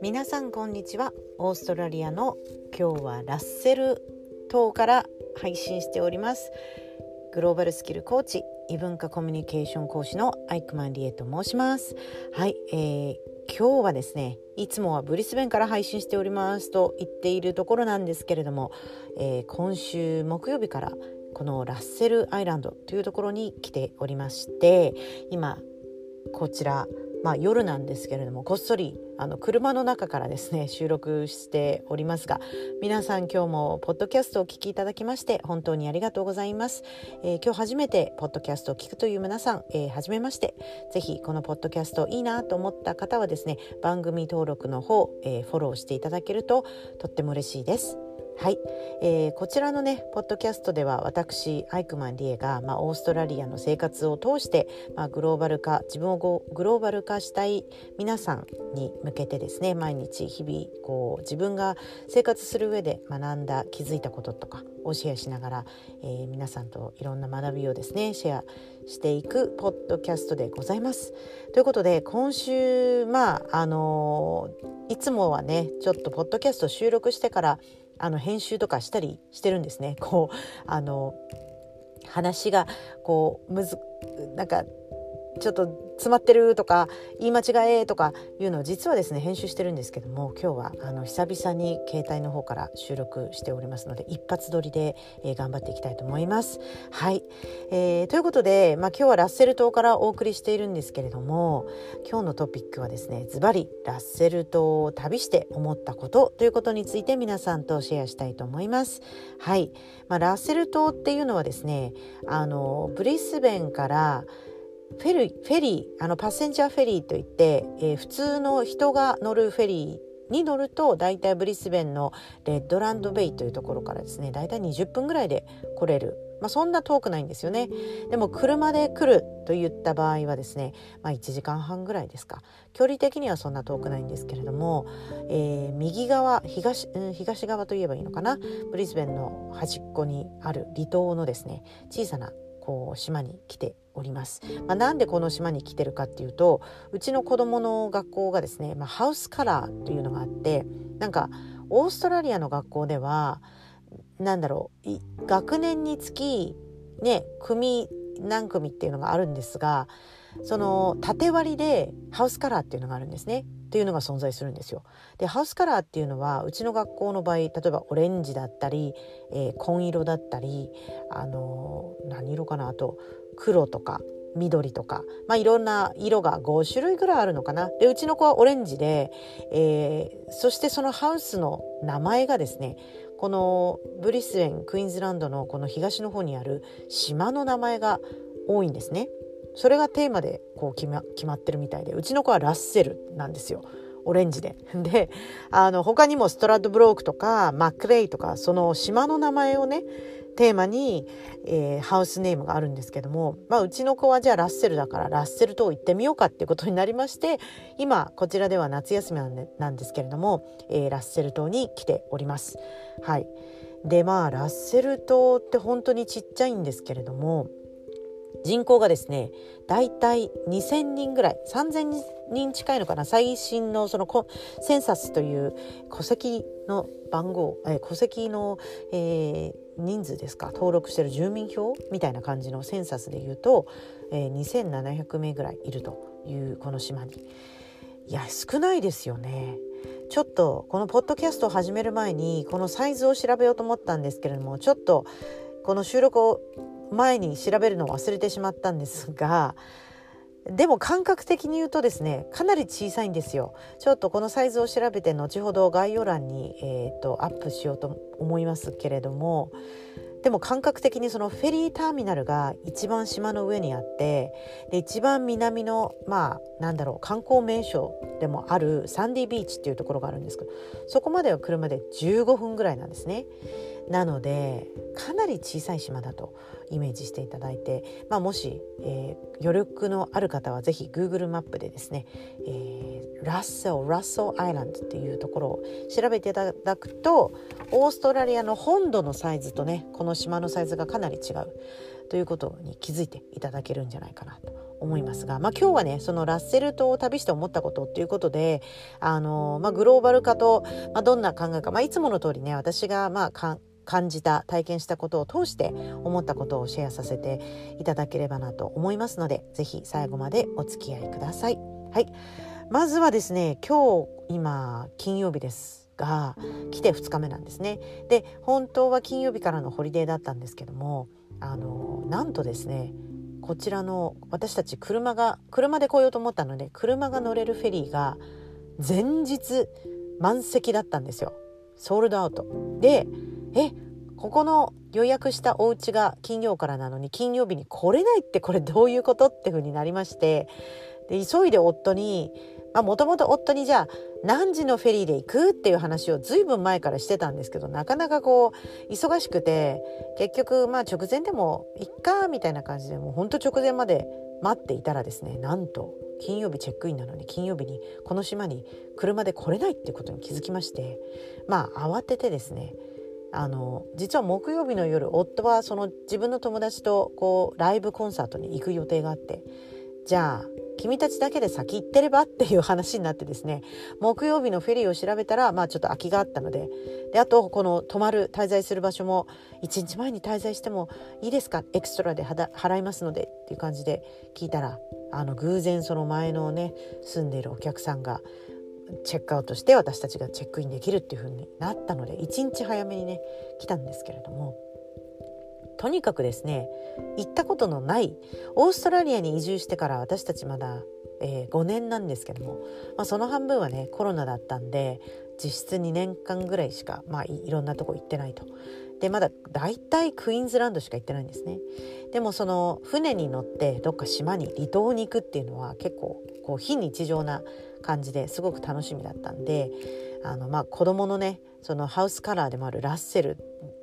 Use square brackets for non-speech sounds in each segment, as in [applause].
皆さんこんにちは。オーストラリアの今日はラッセル島から配信しております。グローバルスキルコーチ異文化コミュニケーション講師のアイクマンリエと申します。はい、えー、今日はですねいつもはブリスベンから配信しておりますと言っているところなんですけれども、えー、今週木曜日からこのラッセルアイランドというところに来ておりまして今こちらまあ、夜なんですけれどもこっそりあの車の中からですね [laughs] 収録しておりますが皆さん今日もポッドキャストをお聞きいただきまして本当にありがとうございます、えー、今日初めてポッドキャストを聞くという皆さん、えー、初めましてぜひこのポッドキャストいいなと思った方はですね番組登録の方、えー、フォローしていただけるととっても嬉しいです。はい、えー、こちらのねポッドキャストでは私アイクマンリエが、まあ、オーストラリアの生活を通して、まあ、グローバル化自分をグローバル化したい皆さんに向けてですね毎日日々こう自分が生活する上で学んだ気づいたこととかをシェアしながら、えー、皆さんといろんな学びをですねシェアしていくポッドキャストでございます。ということで今週まああのー、いつもはねちょっとポッドキャスト収録してからあの編集とかしたりしてるんですね。こうあの話がこうむずなんかちょっと詰まってるとか言い間違えとかいうのを実はですね編集してるんですけども今日はあの久々に携帯の方から収録しておりますので一発撮りで、えー、頑張っていきたいと思います。はい、えー、ということで、まあ、今日はラッセル島からお送りしているんですけれども今日のトピックはですねズバリラッセル島を旅して思ったことということについて皆さんとシェアしたいと思います。はい、まあ、ラッセル島っていうのはですねあのブリスベンからフェリーフェリーあのパッセンジャーフェリーといって、えー、普通の人が乗るフェリーに乗ると大体ブリスベンのレッドランドベイというところからですね大体20分ぐらいで来れる、まあ、そんな遠くないんですよね。でも車で来るといった場合はですね、まあ、1時間半ぐらいですか。距離的にはそんな遠くないんですけれども、えー、右側東,、うん、東側といえばいいのかな。ブリスベンの端っこにある離島のですね小さなこう島に来ております、まあ、なんでこの島に来てるかっていうとうちの子どもの学校がですね、まあ、ハウスカラーというのがあってなんかオーストラリアの学校では何だろう学年につきね組何組っていうのがあるんですがその縦割りでハウスカラーっていうのがあるんですね。っていうのが存在するんですよ。でハウスカラーっていうのはうちの学校の場合例えばオレンジだったり、えー、紺色だったり、あのー、何色かな？あと黒とか緑とか、まあ、いろんな色が5種類ぐらいあるのかな。でうちの子はオレンジで、えー、そしてそのハウスの名前がですねこのブリスベンクイーンズランドのこの東の方にある島の名前が多いんですね。それがテーマでこう決ま決まってるみたいでうちの子はラッセルなんですよ。オレンジで。[laughs] で、あの、他にもストラッドブロークとか、マックレイとか、その島の名前をね、テーマに、えー、ハウスネームがあるんですけども、まあ、うちの子はじゃあラッセルだからラッセル島行ってみようかっていうことになりまして今こちらでは夏休みなんですけれども、えー、ラッセル島に来ております。はい、でまあラッセル島って本当にちっちゃいんですけれども人口がですね大体2,000人ぐらい3,000人近いのかな最新のそのセンサスという戸籍の番号、え戸籍の、えー、人数ですか登録してる住民票みたいな感じのセンサスでいうと、えー、2,700名ぐらいいるというこの島に。いや少ないですよね。ちょっとこのポッドキャストを始める前にこのサイズを調べようと思ったんですけれどもちょっとこの収録を前に調べるのを忘れてしまったんですがでも感覚的に言うとですねかなり小さいんですよちょっとこのサイズを調べて後ほど概要欄に、えーと、アップしようと思いますけれどもでも感覚的にそのフェリーターミナルが一番島の上にあってで一番南のまあなんだろう観光名所でもあるサンディビーチっていうところがあるんですけどそこまでは車で15分ぐらいなんですね。なのでかなり小さい島だとイメージしていただいて、まあ、もし、えー、余力のある方は是非 Google マップでですね、えー、ラッセルラッソアイランドっていうところを調べていただくとオーストラリアの本土のサイズとねこの島のサイズがかなり違う。ということに気づいていただけるんじゃないかなと思いますが、まあ、今日はねそのラッセル島を旅して思ったことっていうことであの、まあ、グローバル化と、まあ、どんな考えか、まあ、いつもの通りね私がまあ感じた体験したことを通して思ったことをシェアさせていただければなと思いますので是非最後までお付き合いください。はいまずはですね今日今金曜日ですが来て2日目なんですね。で本当は金曜日からのホリデーだったんですけどもあのなんとですねこちらの私たち車が車で来ようと思ったので車が乗れるフェリーが前日満席だったんですよソールドアウトでえここの予約したお家が金曜からなのに金曜日に来れないってこれどういうことってふうになりまして。で急いで夫にもともと夫にじゃあ何時のフェリーで行くっていう話をずいぶん前からしてたんですけどなかなかこう忙しくて結局まあ直前でもいっかみたいな感じでもうほんと直前まで待っていたらですねなんと金曜日チェックインなのに金曜日にこの島に車で来れないってことに気づきましてまあ慌ててですねあの実は木曜日の夜夫はその自分の友達とこうライブコンサートに行く予定があってじゃあ君たちだけで先行ってればっていう話になってですね木曜日のフェリーを調べたらまあちょっと空きがあったのでであとこの泊まる滞在する場所も1日前に滞在してもいいですか？エクストラで払いますのでっていう感じで聞いたらあの偶然その前のね住んでいるお客さんがチェックアウトして私たちがチェックインできるっていう風になったので1日早めにね来たんですけれどもとにかくですね行ったことのないオーストラリアに移住してから私たちまだ、えー、5年なんですけども、まあ、その半分はねコロナだったんで実質2年間ぐらいしか、まあ、いろんなとこ行ってないと。でまだ大体クイーンズランドしか行ってないんですね。でもその船に乗ってどっか島に離島に行くっていうのは結構こう非日常な感じですごく楽しみだったんであのまあ子供のねそのハウスカラーでもあるラッセル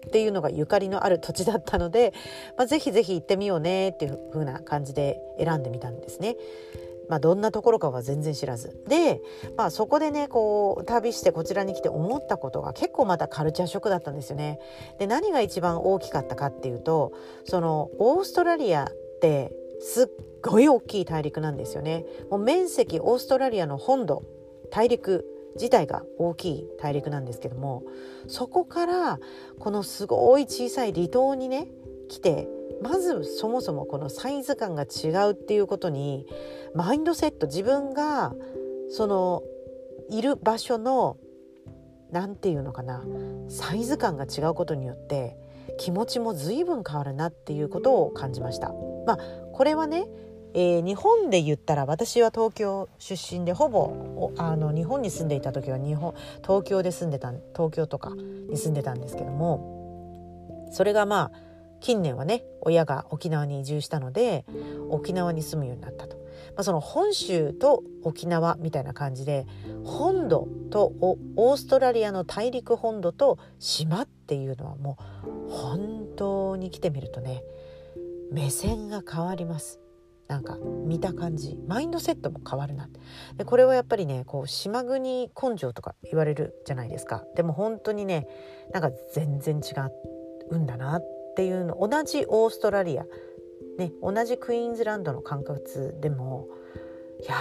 っていうのがゆかりのある土地だったので、まあ、ぜひぜひ行ってみようねっていう風な感じで選んでみたんですね。まあ、どんなところかは全然知らずで、まあ、そこでねこう旅してこちらに来て思ったことが結構またカルチャーショックだったんですよね。で何が一番大きかったかっていうとそのオーストラリアってすっごい大きい大陸なんですよね。もう面積オーストラリアの本土大陸自体が大きい大陸なんですけどもそこからこのすごい小さい離島にね来てまずそもそもこのサイズ感が違うっていうことにマインドセット自分がそのいる場所の何て言うのかなサイズ感が違うことによって気持ちも随分変わるなっていうことを感じました。まあこれはねえー、日本で言ったら私は東京出身でほぼあの日本に住んでいた時は日本東京で住んでた東京とかに住んでたんですけどもそれがまあ近年はね親が沖縄に移住したので沖縄に住むようになったと、まあ、その本州と沖縄みたいな感じで本土とオーストラリアの大陸本土と島っていうのはもう本当に来てみるとね目線が変わります。なんか見た感じ。マインドセットも変わるなでこれはやっぱりねこう島国根性とか言われるじゃないですか。でも本当にねなんか全然違うんだなっていうの。同じオーストラリア、ね、同じクイーンズランドの感覚でもいや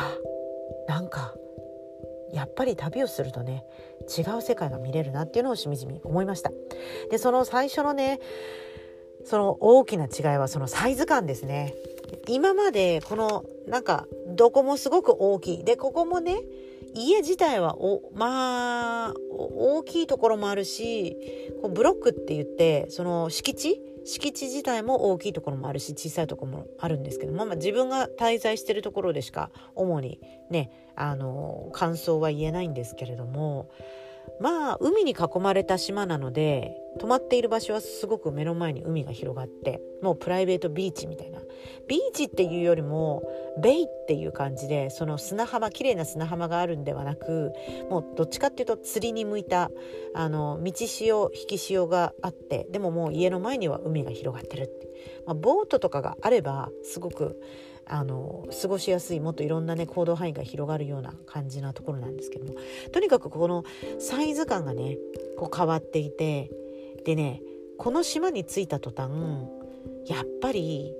なんかやっぱり旅をするとね違う世界が見れるなっていうのをしみじみ思いました。でその最初のねその大きな違いはそのサイズ感ですね。今までこのなんかどこもすごく大きい。でここもね家自体はおまあ大きいところもあるしこうブロックって言ってその敷地？敷地自体も大きいところもあるし小さいところもあるんですけども、まあ、自分が滞在してるところでしか主にねあの感想は言えないんですけれどもまあ海に囲まれた島なので泊まっている場所はすごく目の前に海が広がってもうプライベートビーチみたいな。ビーチっていうよりもベイっていう感じでその砂浜綺麗な砂浜があるんではなくもうどっちかっていうと釣りに向いたあの道潮引き潮があってでももう家の前には海が広がってるって、まあ、ボートとかがあればすごくあの過ごしやすいもっといろんなね行動範囲が広がるような感じなところなんですけども。とにかくこのサイズ感がねこう変わっていてでねこの島に着いた途端やっぱり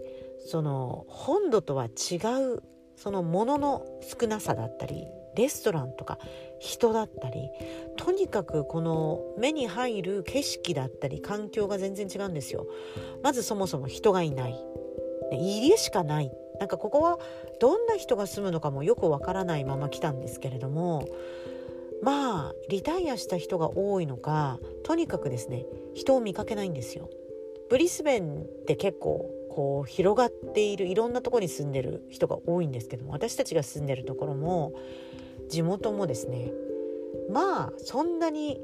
その本土とは違うそのものの少なさだったりレストランとか人だったりとにかくこの目に入る景色だったり環境が全然違うんですよ。まずそもそも人がいない。家しかない。なんかここはどんな人が住むのかもよくわからないまま来たんですけれどもまあリタイアした人が多いのかとにかくですね人を見かけないんですよ。ブリスベンって結構こう広がっているいろんなとこに住んでる人が多いんですけども私たちが住んでるところも地元もですねまあそんなに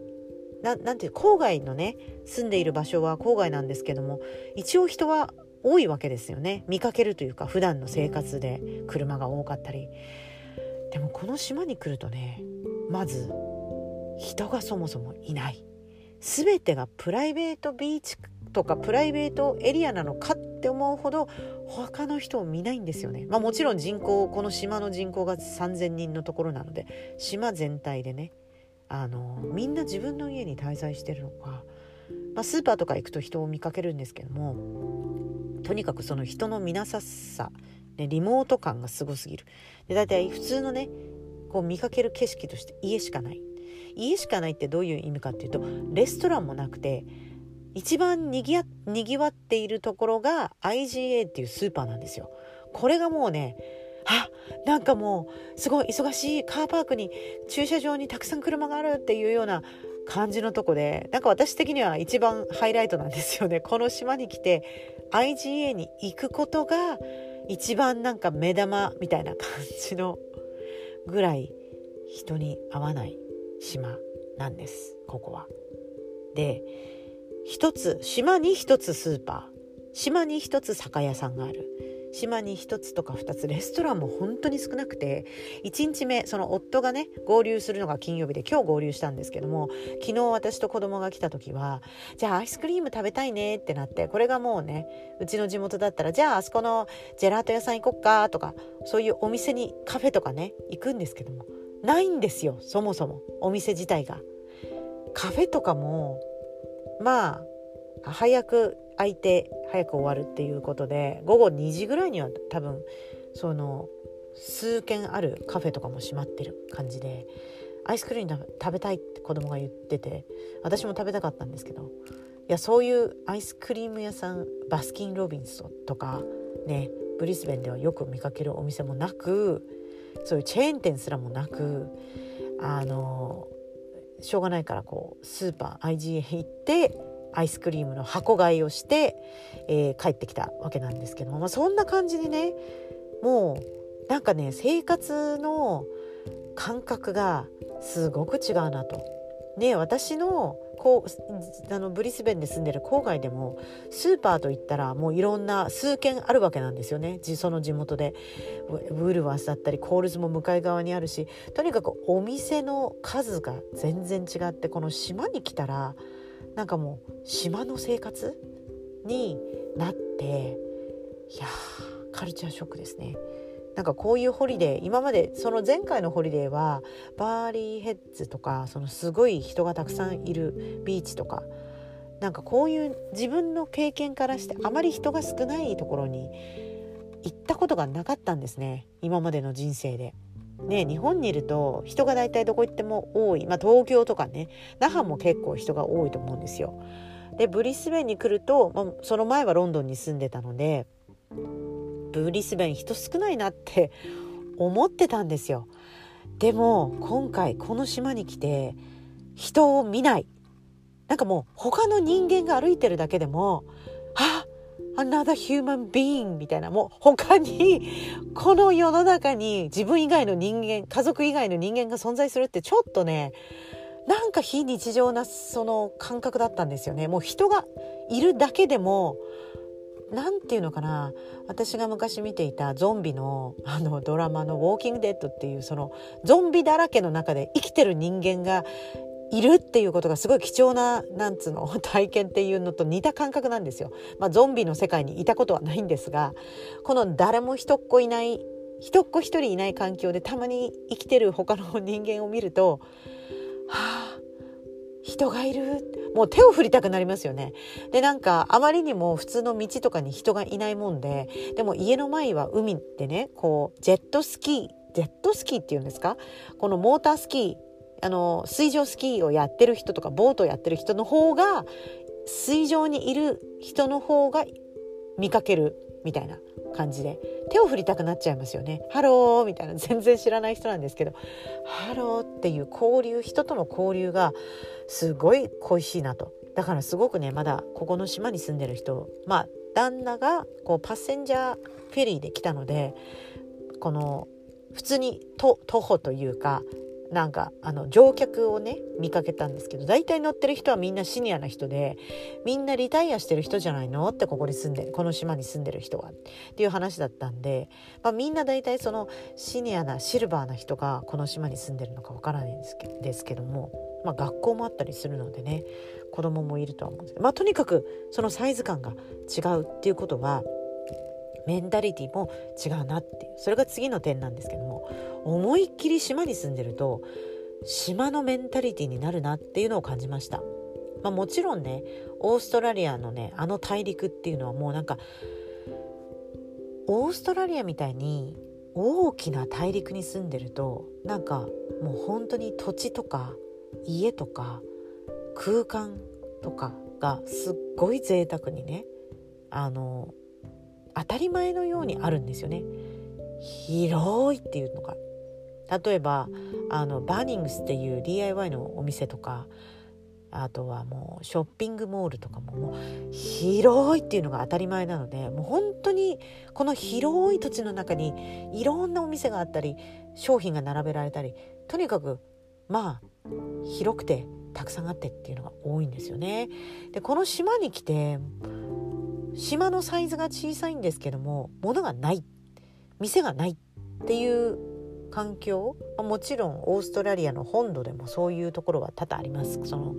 ななんていう郊外のね住んでいる場所は郊外なんですけども一応人は多いわけですよね。見かけるというか普段の生活で車が多かったり。でもこの島に来るとねまず人がそもそもいない。全てがプライベートビーチとかプライベートエリアなのかって思うほど他の人を見ないんですよね。まあ、もちろん人口この島の人口が3,000人のところなので島全体でねあのみんな自分の家に滞在してるのか、まあ、スーパーとか行くと人を見かけるんですけどもとにかくその人の見なささ、ね、リモート感がすごすぎる。で大体普通のねこう見かける景色として家しかない家しかないってどういう意味かっていうとレストランもなくて一番にぎやにぎわっているところが IGA っていうスーパーなんですよ。これがもうねあなんかもうすごい忙しいカーパークに駐車場にたくさん車があるっていうような感じのとこでなんか私的には一番ハイライトなんですよね。[laughs] この島に来て IGA に行くことが一番なんか目玉みたいな感じのぐらい人に会わない島なんです。ここは。で一つ島に一つスーパー。島に一つ酒屋さんがある。島に1つとか2つレストランも本当に少なくて1日目その夫がね合流するのが金曜日で今日合流したんですけども昨日私と子供が来た時はじゃあアイスクリーム食べたいねってなってこれがもうねうちの地元だったらじゃああそこのジェラート屋さん行こっかとかそういうお店にカフェとかね行くんですけどもないんですよそもそもお店自体が。カフェとかもまあ早く空いて早く終わるっていうことで午後2時ぐらいには多分その数軒あるカフェとかも閉まってる感じでアイスクリーム食べたいって子供が言ってて私も食べたかったんですけどいやそういうアイスクリーム屋さんバスキン・ロビンスとかねブリスベンではよく見かけるお店もなくそういうチェーン店すらもなくあのしょうがないからこうスーパー IGA 行ってアイスクリームの箱買いをして、えー、帰ってきたわけなんですけども、まあ、そんな感じでねもうなんかね生活の感覚がすごく違うなと。ね私のこうあのブリスベンで住んでる郊外でもスーパーといったらもういろんな数軒あるわけなんですよねその地元でウールワースだったりコールズも向かい側にあるしとにかくお店の数が全然違ってこの島に来たらなんかもう島の生活になっていやカルチャーショックですね。なんかこういうホリデー今までその前回のホリデーはバーリーヘッズとかそのすごい人がたくさんいるビーチとかなんかこういう自分の経験からしてあまり人が少ないところに行ったことがなかったんですね今までの人生で。ね、日本にいると人が大体どこ行っても多い、まあ、東京とかね那覇も結構人が多いと思うんですよ。でブリスベンに来ると、まあ、その前はロンドンに住んでたのでブリスベン人少ないなって [laughs] 思ってたんですよ。でも今回この島に来て人を見ないなんかもう他の人間が歩いてるだけでも another human being みたいな。もう他にこの世の中に自分以外の人間家族以外の人間が存在するってちょっとねなんか非日常なその感覚だったんですよね。もう人がいるだけでも何て言うのかな。私が昔見ていたゾンビのあのドラマの「ウォーキング・デッド」っていうそのゾンビだらけの中で生きてる人間がいるっていうことがすごい貴重ななんつうの [laughs] 体験っていうのと似た感覚なんですよ。まあ、ゾンビの世界にいたことはないんですがこの誰も人っ子いない人っ子一人いない環境でたまに生きてる他の人間を見るとはあ人がいるもう手を振りたくなりますよね。でなんかあまりにも普通の道とかに人がいないもんででも家の前は海ってねこうジェットスキージェットスキーっていうんですか？このモータースキーあの水上スキーをやってる人とかボートをやってる人の方が水上にいる人の方が見かけるみたいな感じで手を振りたくなっちゃいますよね。ハローみたいな全然知らない人なんですけどハローっていう交流人との交流がすごい恋しいなと。だからすごくねまだここの島に住んでる人まあ旦那がこう passenger ferry で来たのでこの普通に徒歩というかなんかあの乗客をね見かけたんですけど大体乗ってる人はみんなシニアな人でみんなリタイアしてる人じゃないの？ってここに住んでこの島に住んでる人はっていう話だったんで、まあ、みんな大体そのシニアなシルバーな人がこの島に住んでるのかわからないんですけですけども、まあ、学校もあったりするのでね子供もいるとは思うんですけど、まあ、とにかくそのサイズ感が違うっていうことはメンタリティも違うなっていうそれが次の点なんですけども思いっきり島に住んでると島のメンタリティになるなっていうのを感じました。まあ、もちろんねオーストラリアのねあの大陸っていうのはもうなんかオーストラリアみたいに大きな大陸に住んでるとなんかもう本当に土地とか家とか空間とかがすっごい贅沢にねあの当たり前のようにあるんですよね。広いっていうのが例えばあのバーニングスっていう DIY のお店とかあとはもうショッピングモールとかももう広いっていうのが当たり前なのでもう本当にこの広い土地の中にいろんなお店があったり商品が並べられたりとにかくまあ広くてたくさんあってっていうのが多いんですよね。でこの島に来て島のサイズが小さいんですけども物がない。店がないっていう環境もちろんオーストラリアの本土でもそういうところは多々あります。その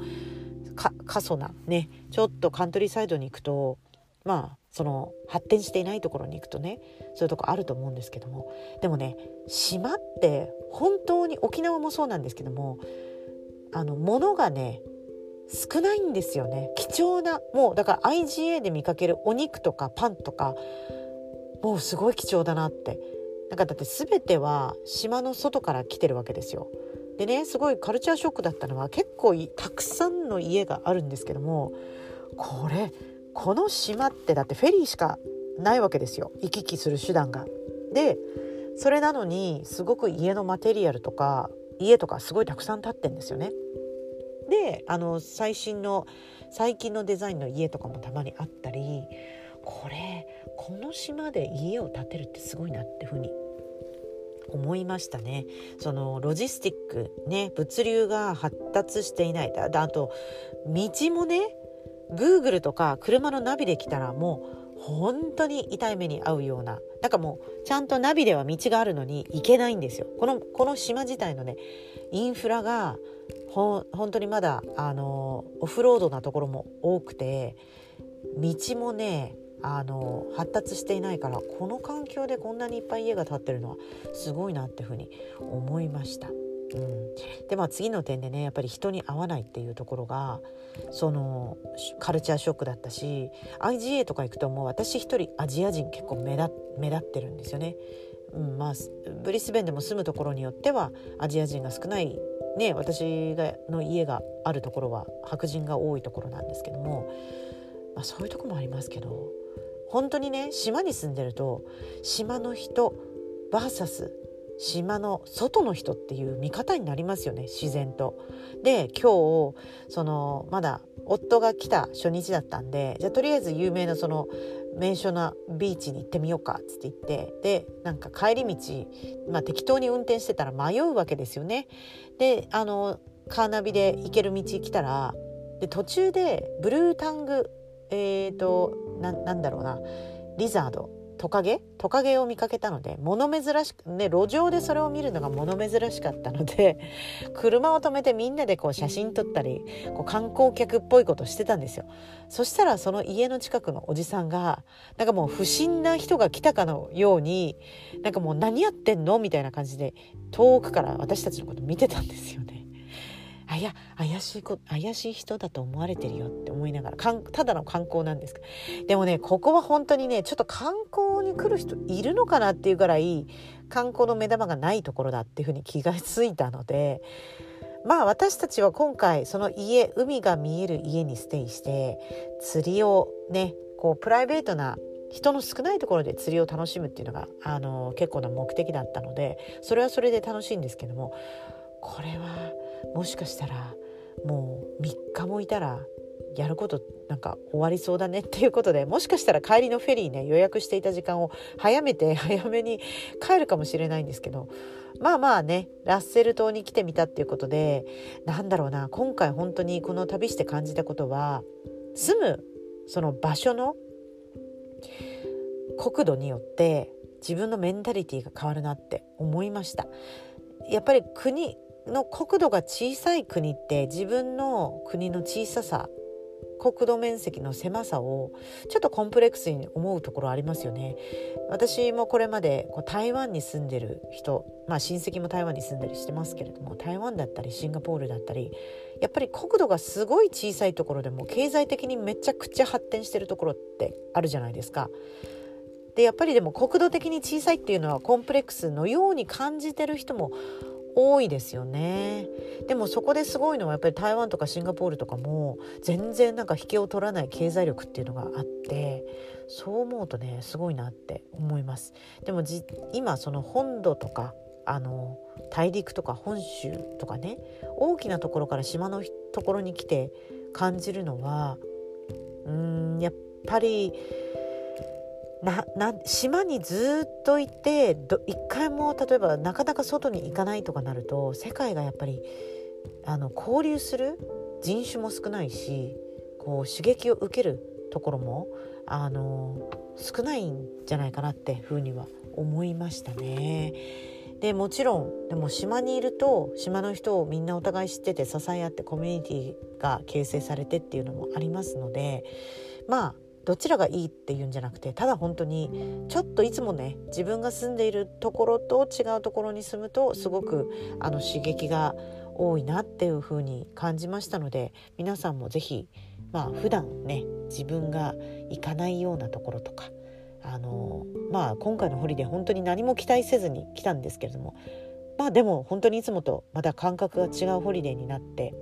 過疎なねちょっとカントリーサイドに行くとまあその発展していないところに行くとねそういうとこあると思うんですけども。でもね島って本当に沖縄もそうなんですけどもあの物がね少ないんですよね貴重なもうだから IGA で見かけるお肉とかパンとかもうすごい貴重だなってなんかだって全ては島の外から来てるわけですよ。でねすごいカルチャーショックだったのは結構たくさんの家があるんですけどもこれこの島ってだってフェリーしかないわけですよ行き来する手段が。でそれなのにすごく家のマテリアルとか家とかすごいたくさん建ってんですよね。であの最新の最近のデザインの家とかもたまにあったりこれこの島で家を建てるってすごいなってふうに思いましたね。そのロジスティックね物流が発達していない。だあと道もね Google とか車のナビで来たらもう本当に痛い目に遭うような。なんかもうちゃんとナビでは道があるのに行けないんですよ。このこの島自体のねインフラが本当にまだあのオフロードなところも多くて道もねあの発達していないからこの環境でこんなにいっぱい家が建ってるのはすごいなっていうふうに思いました。うん、でまあ次の点でねやっぱり人に会わないっていうところがそのカルチャーショックだったし IGA とか行くともう私一人アジア人結構目立目立ってるんですよね。うんまあ、ブリスベンでも住むところによってはアジア人が少ないね私がの家があるところは白人が多いところなんですけども、まあ、そういうとこもありますけど本当にね島に住んでると島の人 VS 島の外の人っていう見方になりますよね自然と。で今日そのまだ夫が来た初日だったんでじゃあとりあえず有名なその名所なビーチに行ってみようかっつって言ってでなんか帰り道、まあ、適当に運転してたら迷うわけですよね。であのカーナビで行ける道来たらで途中でブルータングえーと、ななんだろうなリザードトカゲ？トカゲを見かけたので物珍しくね路上でそれを見るのが物珍しかったので [laughs] 車を止めてみんなでこう写真撮ったりこう観光客っぽいことしてたんですよ。そしたらその家の近くのおじさんがなんかもう不審な人が来たかのようになんかもう何やってんの？みたいな感じで遠くから私たちのこと見てたんですよね。あや怪しいこ怪しい人だと思われてるよって思いながらかんただの観光なんですけど。でもねここは本当にねちょっと観光に来る人いるのかなっていうぐらい観光の目玉がないところだっていうふうに気がついたので。まあ私たちは今回その家海が見える家にステイして釣りをねこうプライベートな人の少ないところで釣りを楽しむっていうのがあの結構な目的だったのでそれはそれで楽しいんですけどもこれはもしかしたらもう3日もいたらやることなんか終わりそうだねっていうことでもしかしたら帰りのフェリーね予約していた時間を早めて [laughs] 早めに帰るかもしれないんですけどまあまあねラッセル島に来てみたっていうことでなんだろうな今回本当にこの旅して感じたことは住むその場所の国土によって自分のメンタリティーが変わるなって思いました。やっぱり国の国土が小さい国って自分の国の小ささ国土面積の狭さをちょっとコンプレックスに思うところありますよね私もこれまでこう台湾に住んでる人まあ親戚も台湾に住んだりしてますけれども台湾だったりシンガポールだったりやっぱり国土がすごい小さいところでも経済的にめちゃくちゃ発展してるところってあるじゃないですか。でやっぱりでも国土的に小さいっていうのはコンプレックスのように感じてる人も多いですよね。でもそこですごいのはやっぱり台湾とかシンガポールとかも全然なんか引けを取らない経済力っていうのがあってそう思うとねすごいなって思います。でも今その本土とかあの大陸とか本州とかね大きなところから島のところに来て感じるのはうんやっぱりなな島にずっといて一回も例えばなかなか外に行かないとかなると世界がやっぱりあの交流する人種も少ないしこう刺激を受けるところもあの少ないんじゃないかなってふうには思いましたね。でもちろんでも島にいると島の人をみんなお互い知ってて支え合ってコミュニティが形成されてっていうのもありますのでまあどちらがいいっていうんじゃなくてただ本当にちょっといつもね自分が住んでいるところと違うところに住むとすごくあの刺激が多いなっていう風に感じましたので皆さんも是非まあ普段ね自分が行かないようなところとかあのまあ今回のホリデー本当に何も期待せずに来たんですけれどもまあでも本当にいつもとまた感覚が違うホリデーになって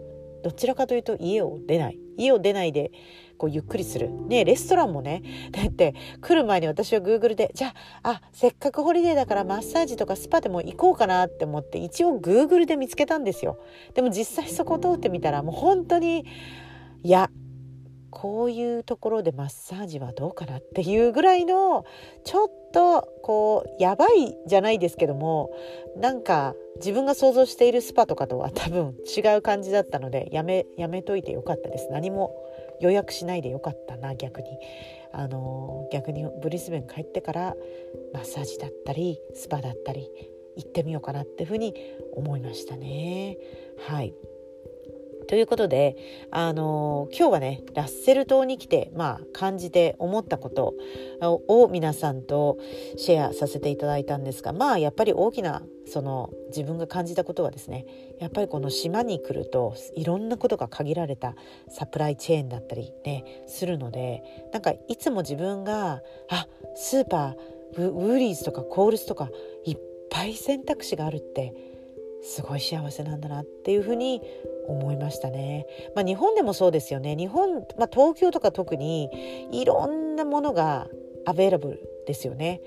どちらかというと家を出ない。家を出ないでこうゆっくりする。ねレストランもね。だって来る前に私はグーグルでじゃああせっかくホリデーだからマッサージとかスパでも行こうかなって思って一応 Google で見つけたんですよ。でも実際そこ通ってみたらもう本当にいやこういうところでマッサージはどうかなっていうぐらいのちょっとこうやばいじゃないですけどもなんか自分が想像しているスパとかとは多分違う感じだったのでやめやめといてよかったです。何も予約しないでよかったな逆に。あの逆にブリスベン帰ってからマッサージだったりスパだったり行ってみようかなっていうふうに思いましたね。はい。ということで、あの今日はねラッセル島に来て、まあ、感じて思ったことを皆さんとシェアさせていただいたんですがまあやっぱり大きなその自分が感じたことはですねやっぱりこの島に来るといろんなことが限られたサプライチェーンだったりねするのでなんかいつも自分があスーパーウーリーズとかコールスとかいっぱい選択肢があるってすごい幸せなんだなっていうふうに思いましたね。まあ、日本でもそうですよね。日本、まあ、東京とか特にいろんなものがアベラブルですよね。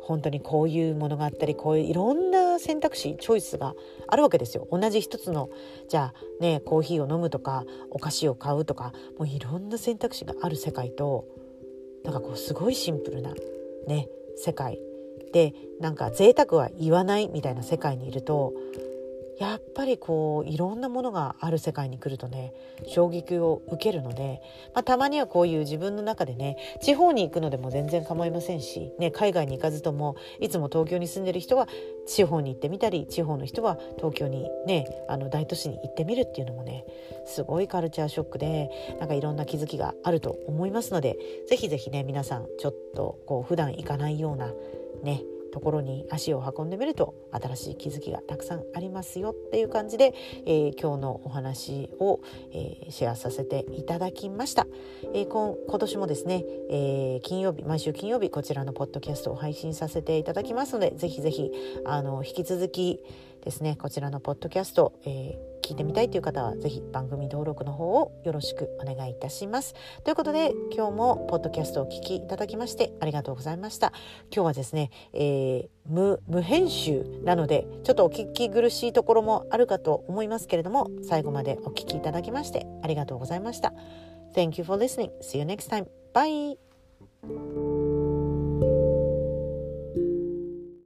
本当にこういうものがあったりこういういろんな選択肢チョイスがあるわけですよ。同じ一つのじゃあねコーヒーを飲むとかお菓子を買うとかもういろんな選択肢がある世界となんかこうすごいシンプルなね世界でなんか贅沢は言わないみたいな世界にいるとやっぱりこういろんなものがある世界に来るとね衝撃を受けるので、まあ、たまにはこういう自分の中でね地方に行くのでも全然構いませんし、ね、海外に行かずともいつも東京に住んでる人は地方に行ってみたり地方の人は東京にねあの大都市に行ってみるっていうのもねすごいカルチャーショックでなんかいろんな気づきがあると思いますのでぜひぜひね皆さんちょっとこう普段行かないようなねところに足を運んでみると新しい気づきがたくさんありますよっていう感じで、えー、今日のお話を、えー、シェアさせていただきました、えー、今年もですね、え金曜日毎週金曜日こちらのポッドキャストを配信させていただきますのでぜひぜひあの引き続きですねこちらのポッドキャスト、え聞いてみたいという方はぜひ番組登録の方をよろしくお願いいたします。ということで今日もポッドキャストをお聞きいただきましてありがとうございました。今日はですね、えー、無無編集なのでちょっとお聞き苦しいところもあるかと思いますけれども最後までお聞きいただきましてありがとうございました。Thank you for listening. See you next time. Bye.